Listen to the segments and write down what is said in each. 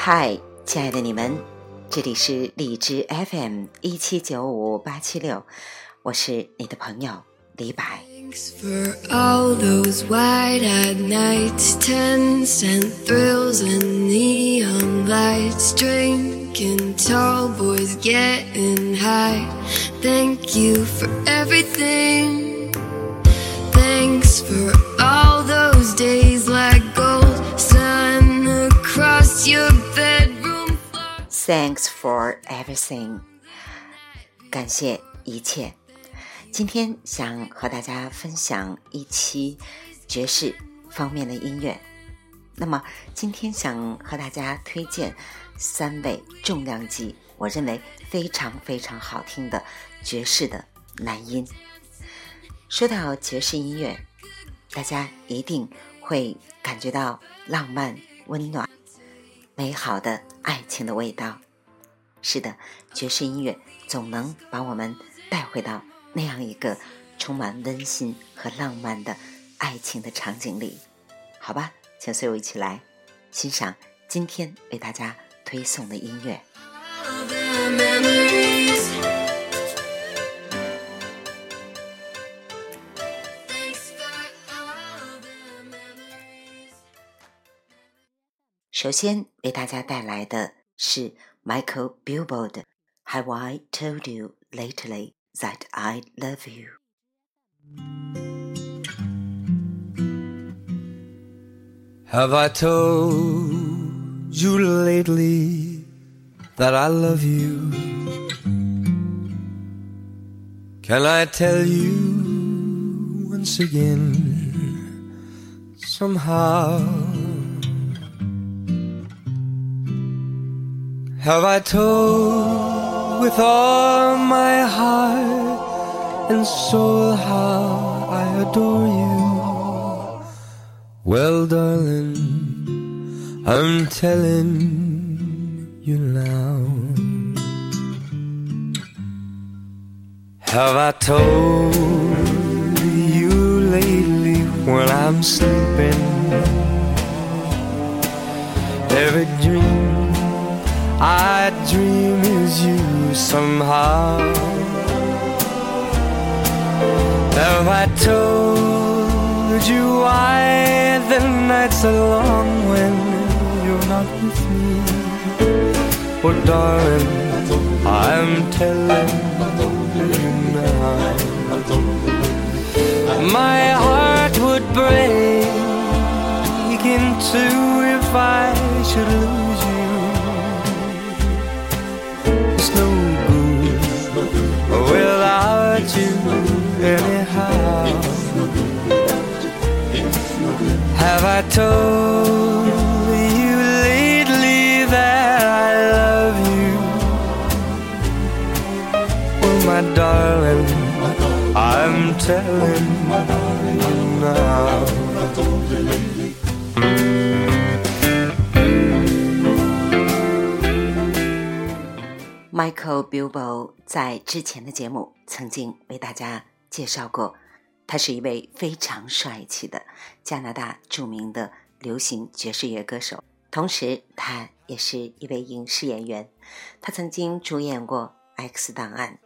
嗨，亲爱的你们，这里是荔枝 FM 一七九五八七六，我是你的朋友李白。 Thanks for Thanks for everything，感谢一切。今天想和大家分享一期爵士方面的音乐。那么今天想和大家推荐三位重量级，我认为非常非常好听的爵士的男音。说到爵士音乐，大家一定会感觉到浪漫、温暖、美好的爱情的味道。是的，爵士音乐总能把我们带回到那样一个充满温馨和浪漫的爱情的场景里。好吧，请随我一起来欣赏今天为大家推送的音乐。首先为大家带来的是 Michael Billboard 的《Have I Told You Lately That I Love You》。 Have I told you lately that I love you? Can I tell you once again somehow? Have I told with all my heart and soul how I adore you? Well, darling, I'm telling you now. Have I told you lately when I'm sleeping? Every dream I dream is you somehow. Have I told you why the nights are long when you're not with me? Oh, darling, I'm telling you now. My heart would break in two if I should lose you. Without you anyhow. Have I told you lately that I love you? Well, my darling, I'm telling you now. Michael Bilbo 在之前的节目曾经为大家介绍过，他是一位非常帅气的加拿大著名的流行爵士乐歌手，同时他也是一位影视演员。他曾经主演过《X 档案》，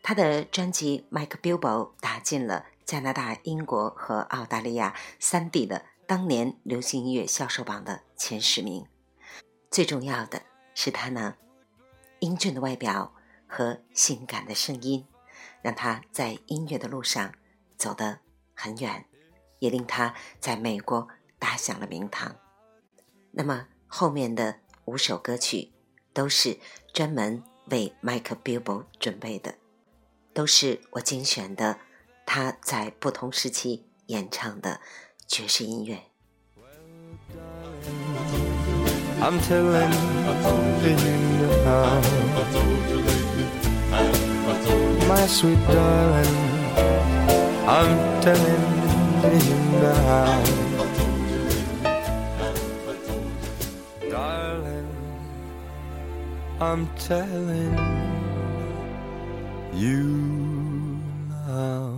他的专辑《Mike Bilbo》打进了加拿大、英国和澳大利亚三地的当年流行音乐销售榜的前十名。最重要的是他呢。英俊的外表和性感的声音，让他在音乐的路上走得很远，也令他在美国打响了名堂。那么后面的五首歌曲都是专门为 Mike b i l b o 准备的，都是我精选的他在不同时期演唱的爵士音乐。I'm telling you now. My sweet darling, I'm telling you now. I'm telling you now.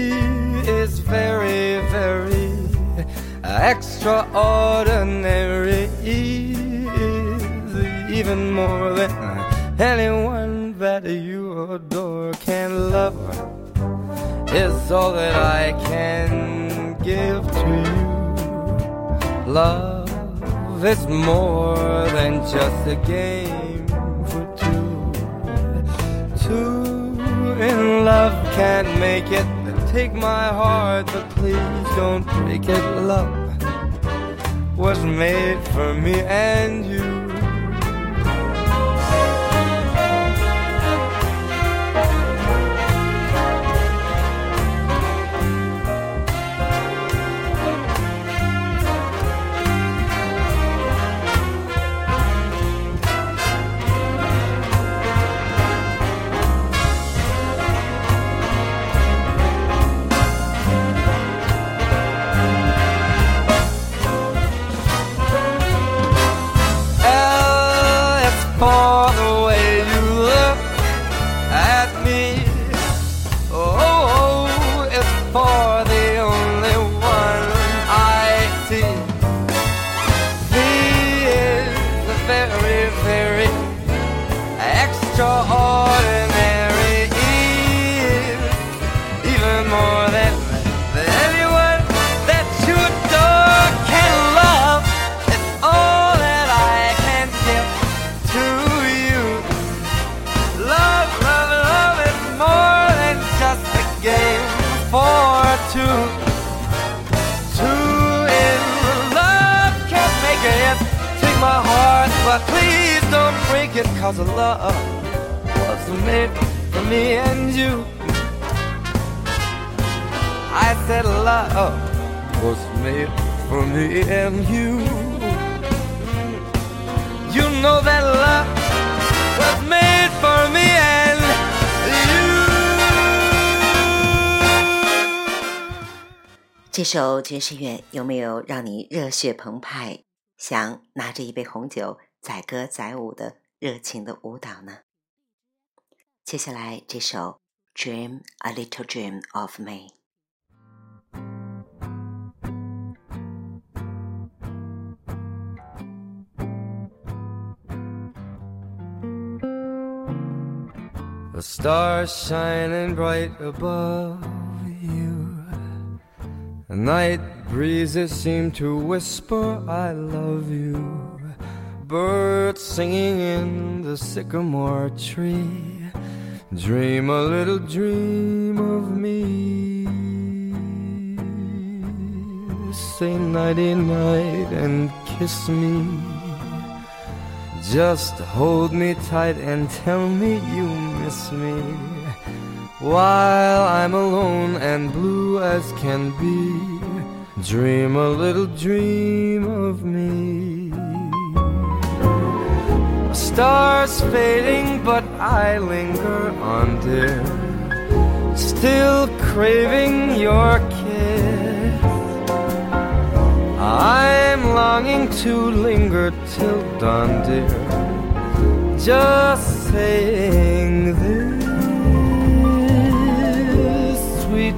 very, very extraordinary. Even more than anyone that you adore can love is all that I can give to you. Love is more than just a game for two. Two in love can't make it. Take my heart, but please don't break it. Love was made for me and you. 这首爵士乐有没有让你热血澎湃，想拿着一杯红酒载歌载舞的热情的舞蹈呢？接下来这首《Dream a Little Dream of Me》。The stars shining bright above night breezes seem to whisper, I love you. Birds singing in the sycamore tree. Dream a little dream of me. Say nighty night and kiss me. Just hold me tight and tell me you miss me While I'm alone and blue as can be Dream a little dream of me Stars fading but I linger on dear Still craving your kiss I'm longing to linger till dawn, dear. Just saying this.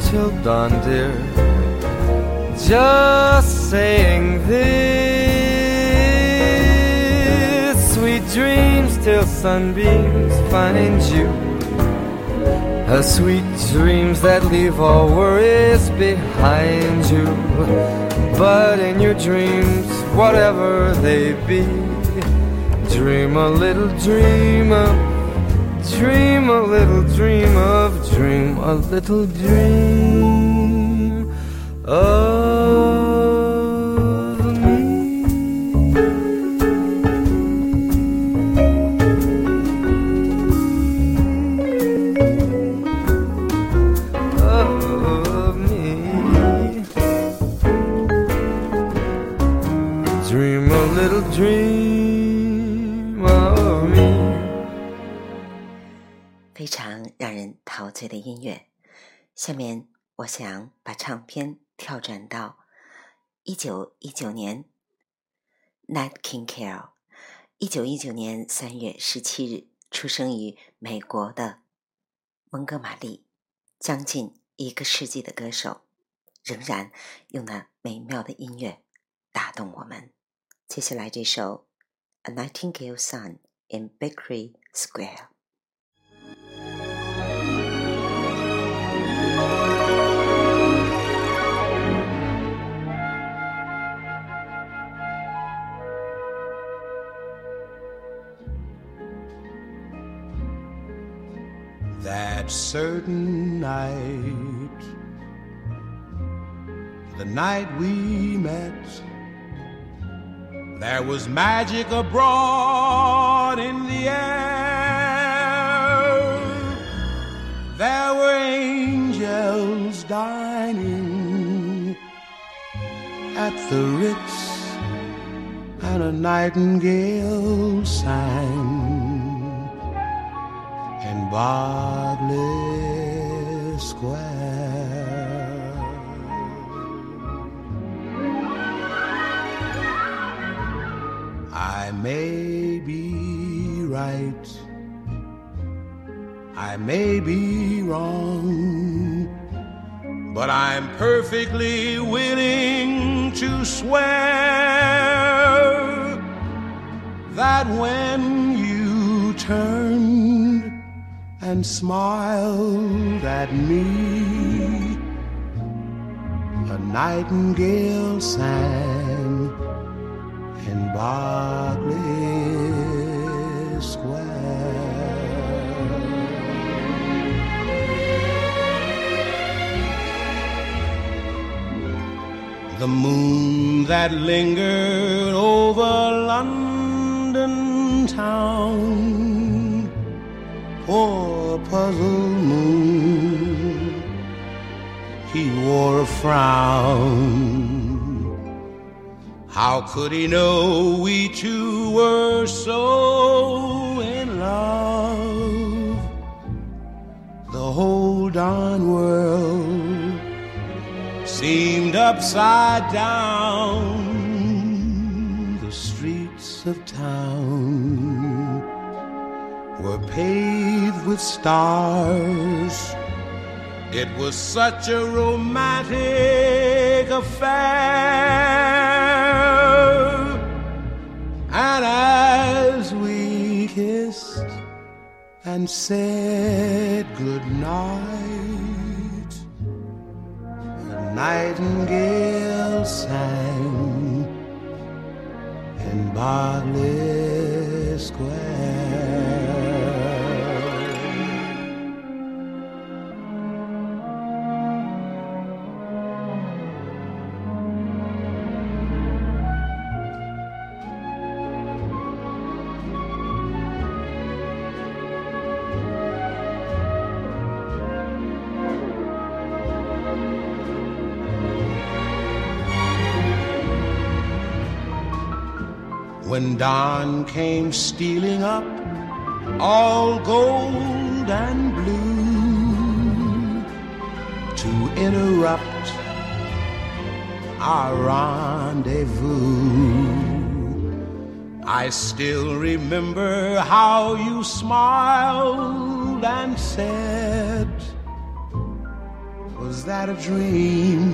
Till dawn, dear. Just saying this. Sweet dreams till sunbeams find you. A sweet dreams that leave all worries behind you. But in your dreams, whatever they be, dream a little dream of, dream a little dream of, dream a little dream of 醉的音乐。下面，我想把唱片跳转到一九一九年，Nat King Cole，一九一九年三月十七日出生于美国的蒙哥马利，将近一个世纪的歌手，仍然用那美妙的音乐打动我们。接下来这首《A Nightingale Song in Bakery Square》。Certain night, the night we met, there was magic abroad in the air. There were angels dining at the Ritz, and a nightingale sang in Square. I may be right, I may be wrong, but I'm perfectly willing to swear that when you turned and smiled at me, a nightingale sang in Berkeley Square. The moon that lingered over London town, poor puzzled moon, he wore a frown. How could he know we two were so in love? The whole darn world seemed upside down. The streets of town paved with stars. It was such a romantic affair. And as we kissed and said goodnight, the nightingale sang in Berkeley Square. Came stealing up, all gold and blue, to interrupt our rendezvous. I still remember how you smiled and said, Was that a dream?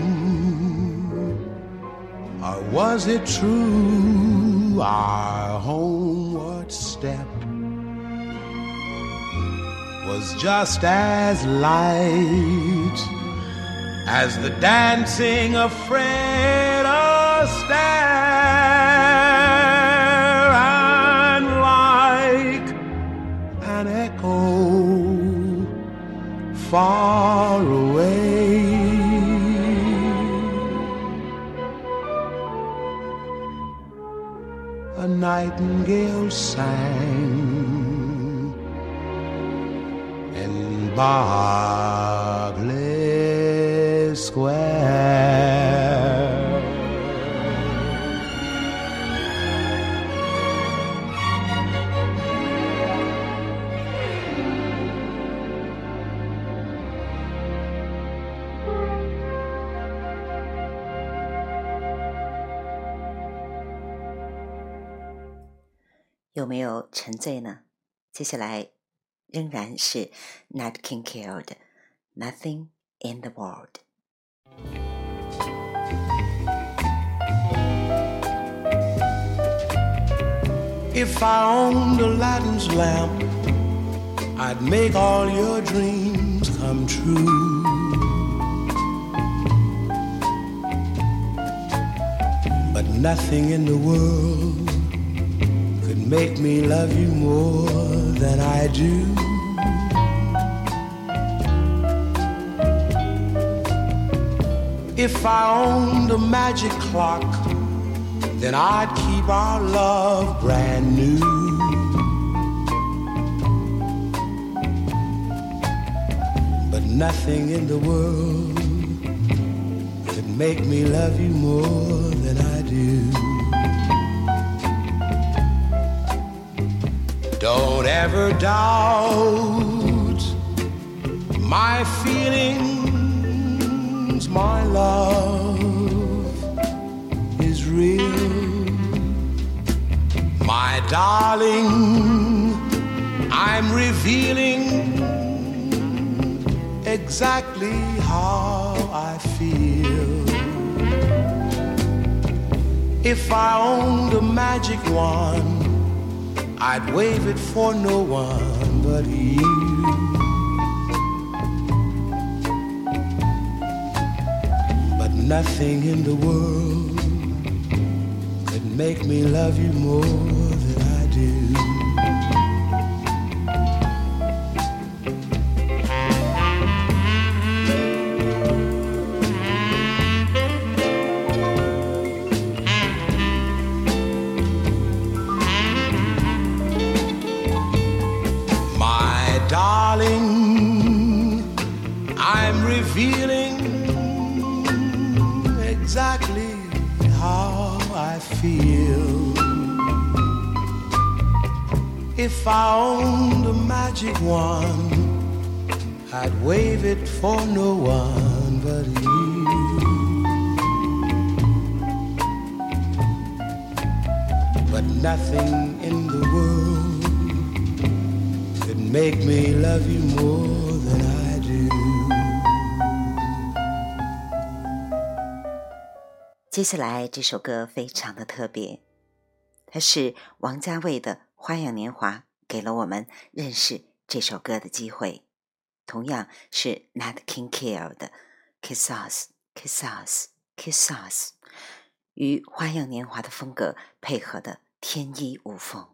Or was it true? Our homeward step was just as light as the dancing of Fred Astaire, and like an echo far away. Nightingale sang in Berkeley Square. “沉醉呢？”接下来仍然是 Nat King Cole 的《Nothing in the World》。 If I owned Aladdin's lamp, I'd make all your dreams come true. But nothing in the world could make me love you more than I do. If I owned a magic clock, then I'd keep our love brand new. But nothing in the world could make me love you more than I Don't ever doubt my feelings, my love is real. My darling, I'm revealing exactly how I feel. If I owned a magic wand, I'd wave it for no one but you. But nothing in the world could make me love you more feel. If I owned a magic wand, I'd wave it for no one but you. But nothing in the world could make me love you more 接下来这首歌非常的特别，它是王家卫的《花样年华》，给了我们认识这首歌的机会。同样是 Nat King Cole 的《Kiss Us, Kiss Us, Kiss Us》，与《花样年华》的风格配合的天衣无缝。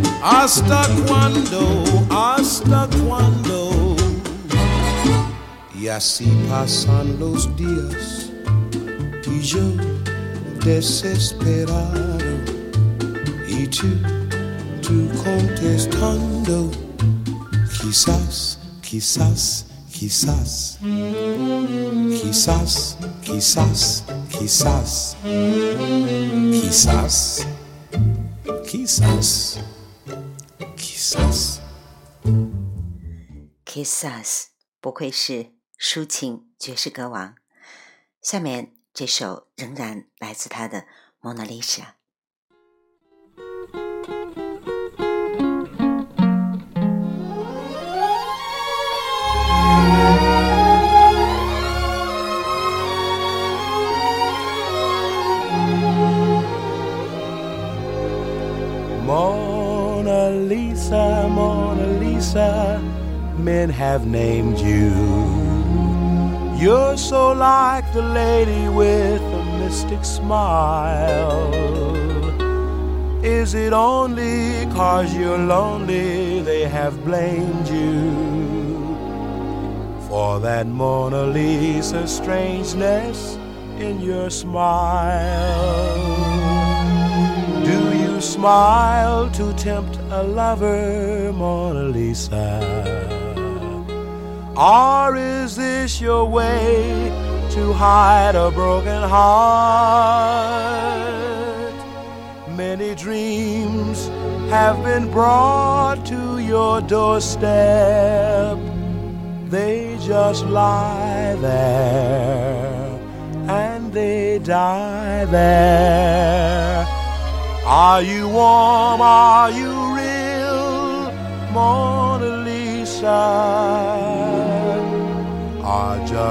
Hasta cuando, hasta cuando. Y así pasan los días y yo desesperado y tú, tú contestando. Quizás, quizás, quizás, quizás, quizás, quizás, quizás, quizás. quizás. Kiss us，不愧是抒情爵士歌王。下面这首仍然来自他的《蒙娜丽莎》。The lady with a mystic smile. Is it only cause you're lonely they have blamed you for that Mona Lisa strangeness in your smile? Do you smile to tempt a lover, Mona Lisa? Or is this your way to hide a broken heart? Many dreams have been brought to your doorstep. They just lie there and they die there. Are you warm? Are you real, Mona Lisa?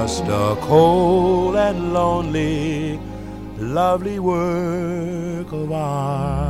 Just a cold and lonely, lovely work of art?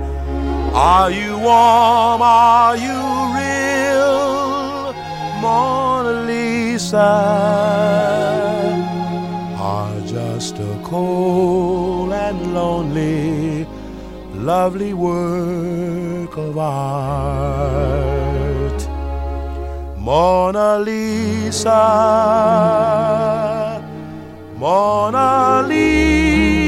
Are you warm? Are you real, Mona Lisa? Are just a cold and lonely, lovely work of art. Mona Lisa, Mona Lisa.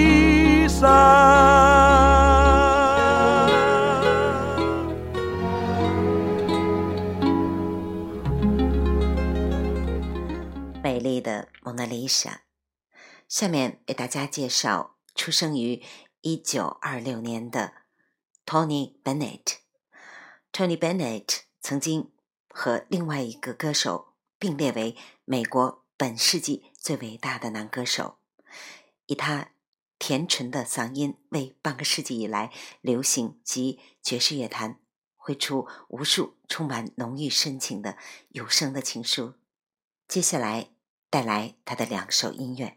蒙娜丽莎。下面为大家介绍出生于一九二六年的 Tony Bennett。Tony Bennett 曾经和另外一个歌手并列为美国本世纪最伟大的男歌手，以他甜纯的嗓音为半个世纪以来流行及爵士乐坛绘出无数充满浓郁深情的有声的情书。接下来带来他的两首音乐。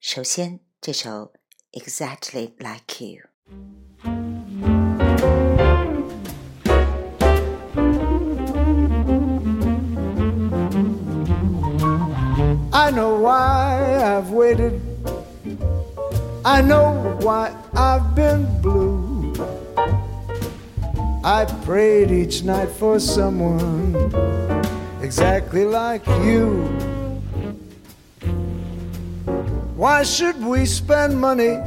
首先，这首《Exactly Like You》。 I know why I've waited. I know why I've been blue. I prayed each night for someone exactly like you. Why should we spend money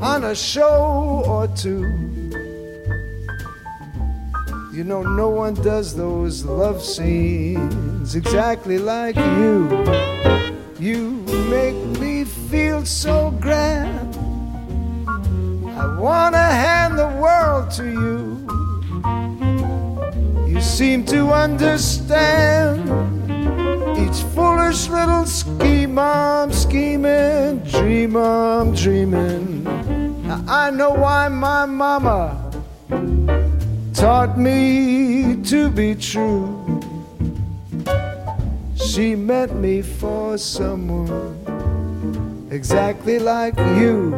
on a show or two? You know, no one does those love scenes exactly like you. You make me feel so grand. I wanna hand the world to you. You seem to understand each foolish little scheme I'm scheming, dream I'm dreaming. Now I know why my mama taught me to be true. She meant me for someone exactly like you.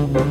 I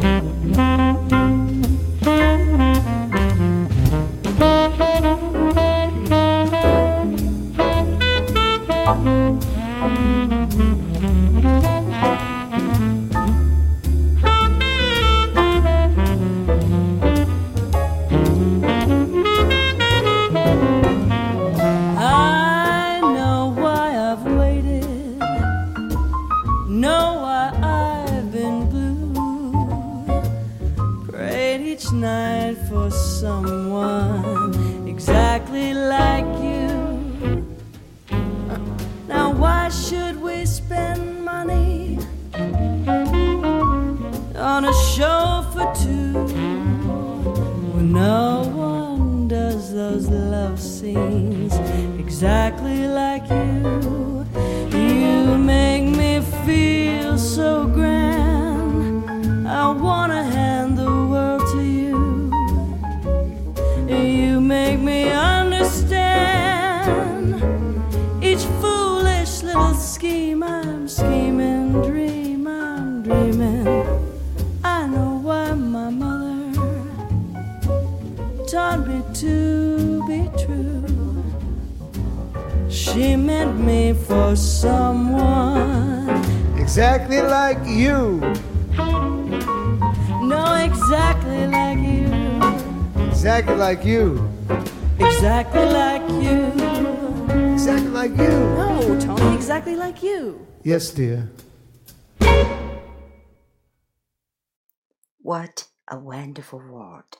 taught me to be true. She meant me for someone. Exactly like you. No, exactly like you. Exactly like you. Exactly like you. Exactly like you. No, Tony, exactly like you. Yes, dear. What a wonderful world!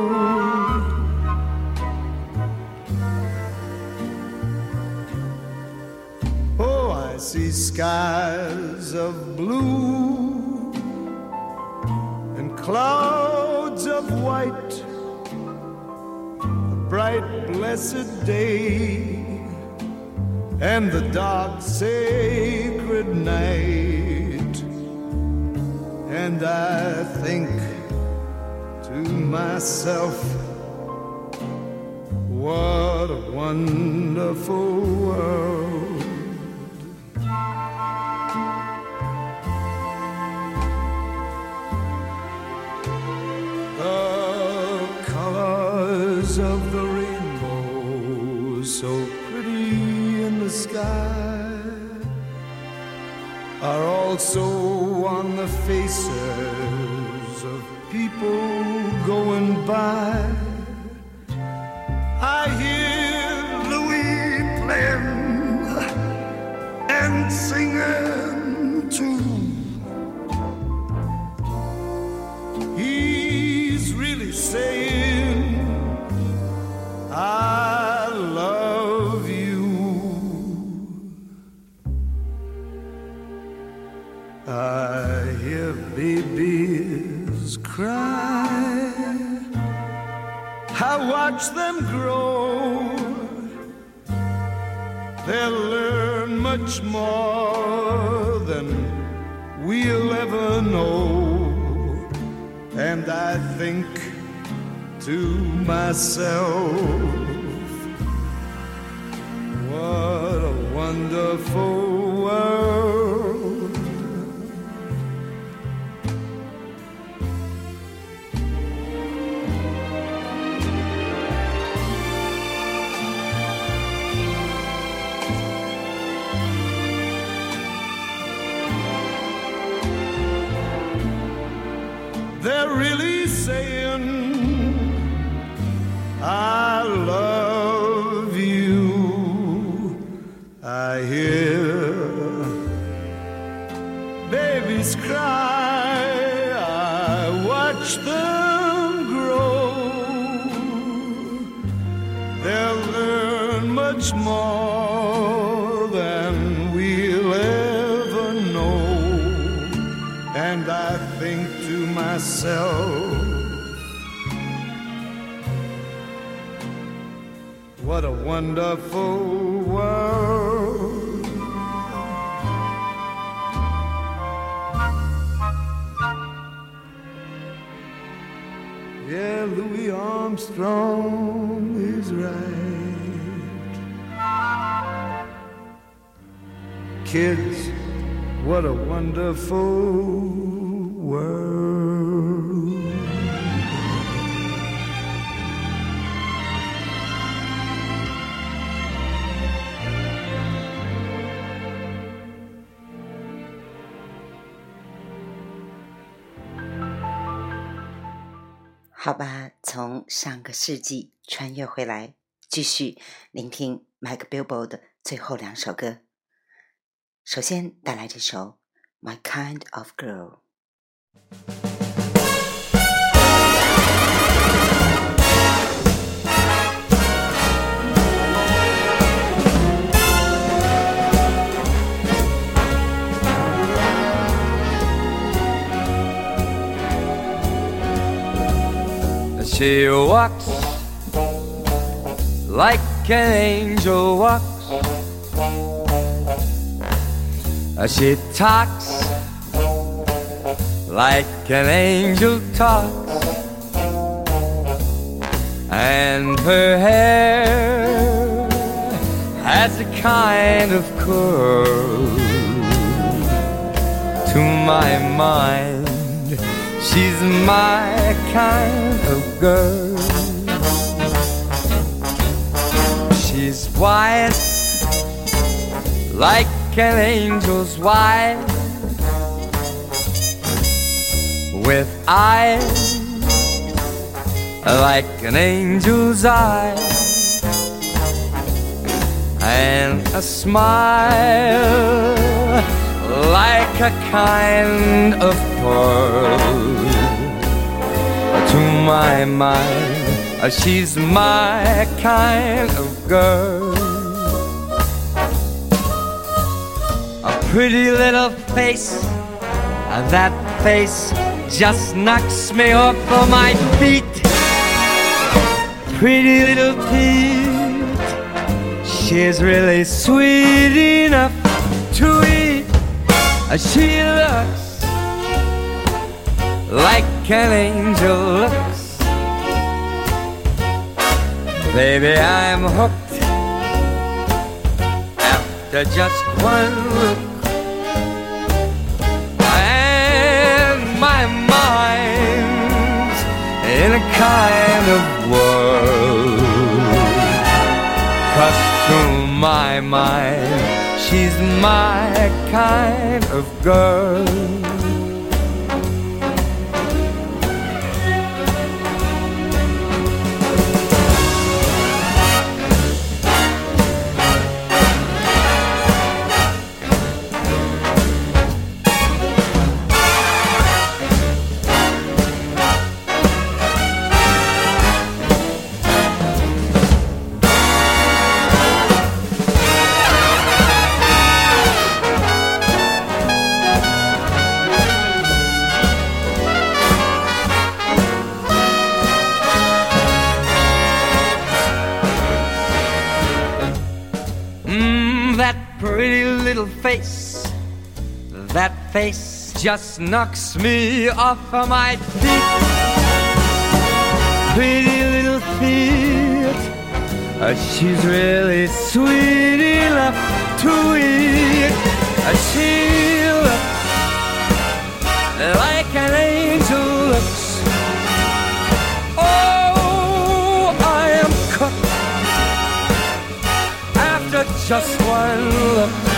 See skies of blue and clouds of white, a bright, blessed day, and the dark, sacred night. And I think to myself, what a wonderful world. Are also on the faces of people going by. I hear babies cry. I watch them grow. They'll learn much more than we'll ever know. And I think to myself, what a wonderful And I think to myself, what a wonderful world. Yeah, Louis Armstrong is right. Kids, what a wonderful world. “好吧，从上个世纪穿越回来，继续聆听 Mike Billboard 的最后两首歌。首先带来这首《My Kind of Girl》。 She walks like an angel walks. Uh, she talks like an angel talks. And her hair has a kind of curl to my mind. She's my kind of girl. She's white like an angel's white, with eyes like an angel's eyes, and a smile like a kind of pearl to my mind. uh, She's my kind of girl. Pretty little face. That face just knocks me off of my feet. Pretty little Pete, she's really sweet enough to eat. She looks like an angel looks. Baby, I'm hooked after just one look. Kind of whirl. Cause to my mind, she's my kind of girl. Face. That face just knocks me off of my feet. Pretty little feet. Uh, she's really sweet enough to eat. Uh, she looks like an angel looks. Oh, I am cooked after just one look.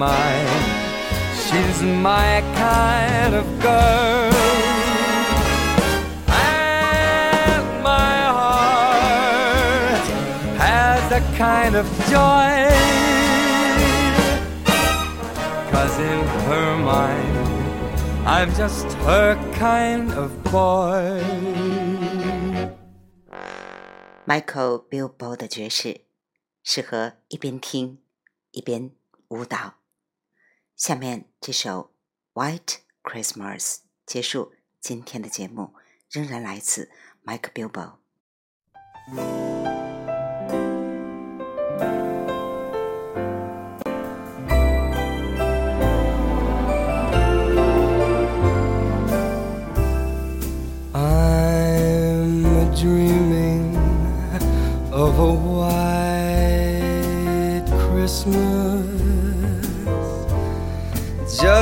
mine. She's my kind of girl. And my heart has a kind of joy. Cause in her mind, I'm just her kind of boy. Michael Bublé 的爵士，适合一边听一边舞蹈。下面这首《White Christmas》结束今天的节目，仍然来自 Mike Bilbo。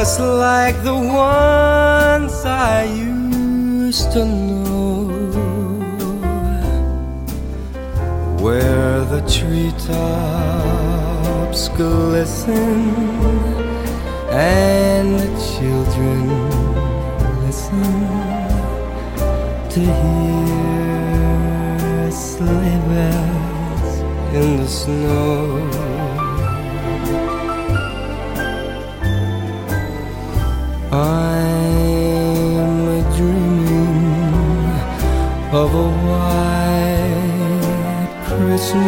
Just like the ones I used to know, where the treetops glisten and the children listen to hear sleigh bells in the snow. I'm dreaming of a white Christmas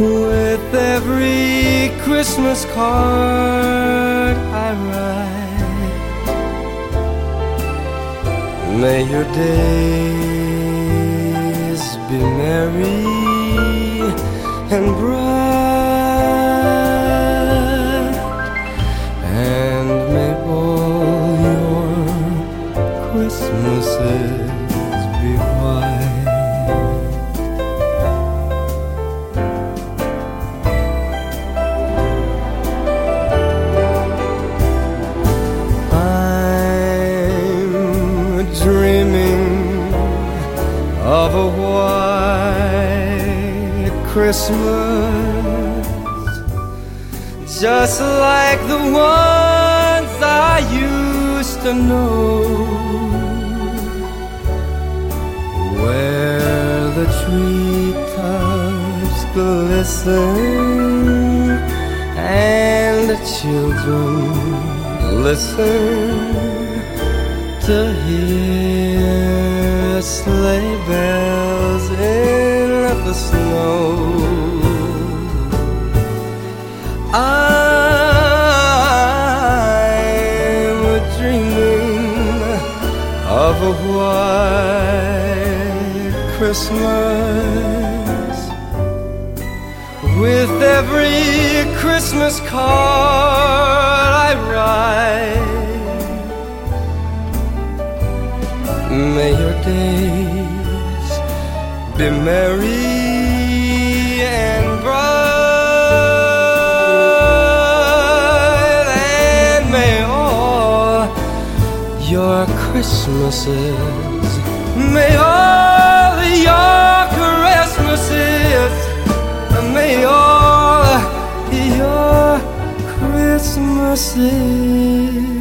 with every Christmas card I write. May your days be merry and bright, Christmas, just like the ones I used to know, where the treetops glisten and the children Listen to hear sleigh bells snow. I'm dreaming of a white Christmas with every Christmas card I write. May your days be merry Christmases, may all your Christmases, may all your Christmases